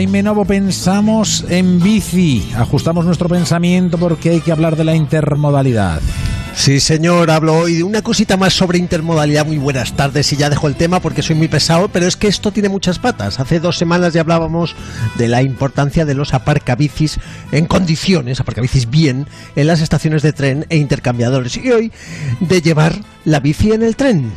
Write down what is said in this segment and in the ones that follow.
Jaime Novo, pensamos en bici. Ajustamos nuestro pensamiento porque hay que hablar de la intermodalidad. Sí, señor, hablo hoy de una cosita más sobre intermodalidad. Muy buenas tardes y ya dejo el tema porque soy muy pesado, pero es que esto tiene muchas patas. Hace dos semanas ya hablábamos de la importancia de los aparcabicis en condiciones, aparcabicis bien, en las estaciones de tren e intercambiadores. Y hoy de llevar la bici en el tren.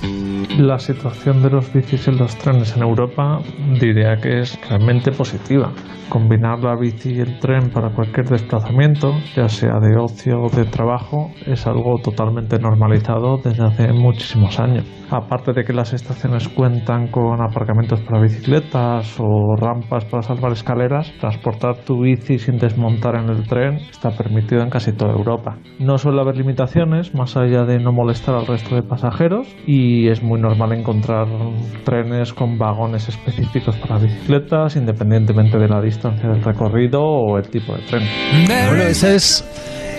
La situación de los bicis en los trenes en Europa diría que es realmente positiva. Combinar la bici y el tren para cualquier desplazamiento, ya sea de ocio o de trabajo, es algo totalmente normalizado desde hace muchísimos años. Aparte de que las estaciones cuentan con aparcamientos para bicicletas o rampas para salvar escaleras, transportar tu bici sin desmontar en el tren está permitido en casi toda Europa. No suele haber limitaciones más allá de no molestar al resto de pasajeros y es muy normal encontrar trenes con vagones específicos para bicicletas independientemente de la distancia del recorrido o el tipo de tren. Es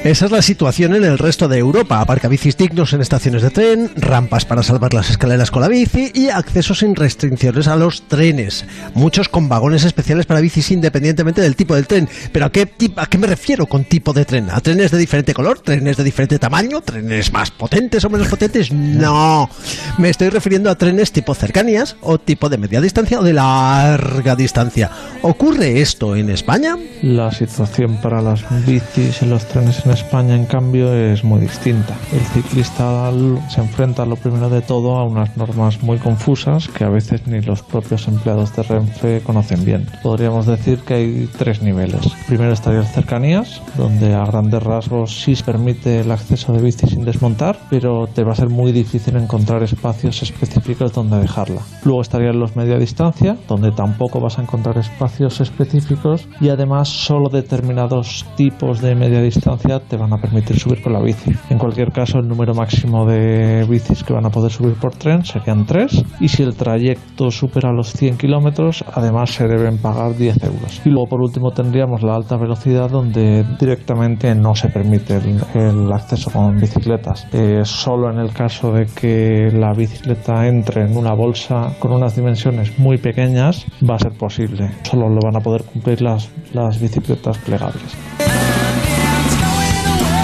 esa es la situación en el resto de Europa. Aparcabicis dignos en estaciones de tren, rampas para salvar las escaleras con la bici y acceso sin restricciones a los trenes. Muchos con vagones especiales para bicis independientemente del tipo del tren. ¿Pero a qué, a qué me refiero con tipo de tren? ¿A trenes de diferente color? ¿Trenes de diferente tamaño? ¿Trenes más potentes o menos potentes? No. Me estoy refiriendo a trenes tipo cercanías o tipo de media distancia o de larga distancia. ¿Ocurre esto en España? La situación para las bicis en los trenes en España, en cambio, es muy distinta. El ciclista se enfrenta, lo primero de todo, a unas normas muy confusas que a veces ni los propios empleados de Renfe conocen bien. Podríamos decir que hay tres niveles. Primero estaría el cercanías, donde a grandes rasgos sí se permite el acceso de bici sin desmontar, pero te va a ser muy difícil encontrar espacios específicos donde dejarla. Luego estarían los media distancia, donde tampoco vas a encontrar espacios específicos y además solo determinados tipos de media distancia te van a permitir subir con la bici. En cualquier caso, el número máximo de bicis que van a poder subir por tren serían 3 y si el trayecto supera los 100 kilómetros, además se deben pagar 10 euros. Y luego, por último, tendríamos la alta velocidad donde directamente no se permite el, acceso con bicicletas. Eh, solo en el caso de que la bicicleta entre en una bolsa con unas dimensiones muy pequeñas va a ser posible. Solo lo van a poder cumplir las, las bicicletas plegables.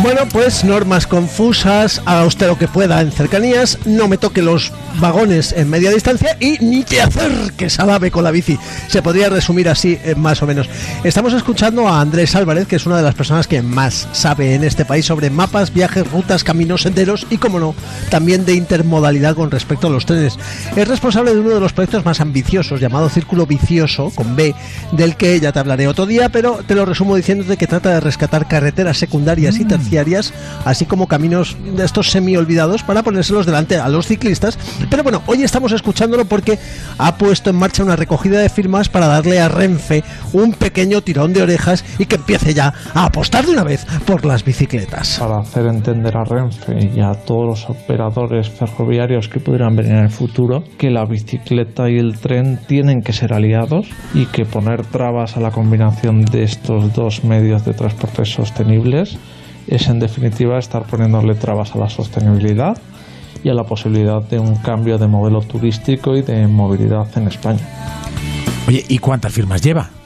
Bueno, pues normas confusas, haga usted lo que pueda en cercanías, no me toque los vagones en media distancia y ni te acerques al ave con la bici. Se podría resumir así, eh, más o menos. Estamos escuchando a Andrés Álvarez, que es una de las personas que más sabe en este país sobre mapas, viajes, rutas, caminos, senderos y, como no, también de intermodalidad con respecto a los trenes. Es responsable de uno de los proyectos más ambiciosos, llamado Círculo Vicioso, con B, del que ya te hablaré otro día, pero te lo resumo diciéndote que trata de rescatar carreteras secundarias y terciarias así como caminos de estos semi olvidados para ponérselos delante a los ciclistas. Pero bueno, hoy estamos escuchándolo porque ha puesto en marcha una recogida de firmas para darle a Renfe un pequeño tirón de orejas y que empiece ya a apostar de una vez por las bicicletas. Para hacer entender a Renfe y a todos los operadores ferroviarios que pudieran venir en el futuro que la bicicleta y el tren tienen que ser aliados y que poner trabas a la combinación de estos dos medios de transporte sostenibles es en definitiva estar poniéndole trabas a la sostenibilidad y a la posibilidad de un cambio de modelo turístico y de movilidad en España. Oye, ¿y cuántas firmas lleva?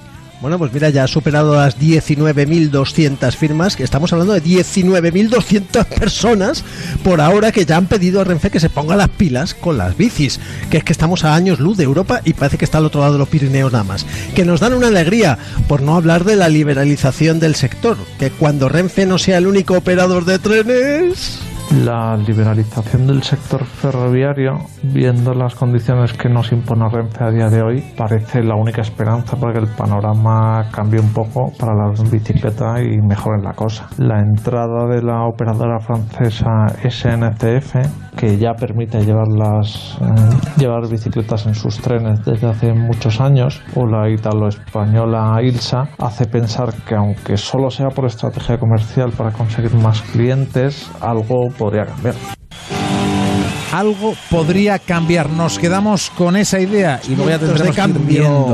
Bueno, pues mira, ya ha superado las 19.200 firmas, que estamos hablando de 19.200 personas por ahora que ya han pedido a Renfe que se ponga las pilas con las bicis, que es que estamos a años luz de Europa y parece que está al otro lado de los Pirineos nada más, que nos dan una alegría, por no hablar de la liberalización del sector, que cuando Renfe no sea el único operador de trenes la liberalización del sector ferroviario, viendo las condiciones que nos impone Renfe a día de hoy, parece la única esperanza para que el panorama cambie un poco para las bicicletas y mejoren la cosa. La entrada de la operadora francesa SNCF, que ya permite llevar, las, eh, llevar bicicletas en sus trenes desde hace muchos años, o la italo-española ILSA, hace pensar que aunque solo sea por estrategia comercial para conseguir más clientes, algo podría cambiar. Algo podría cambiar. Nos quedamos con esa idea y luego ya tendremos de cambio.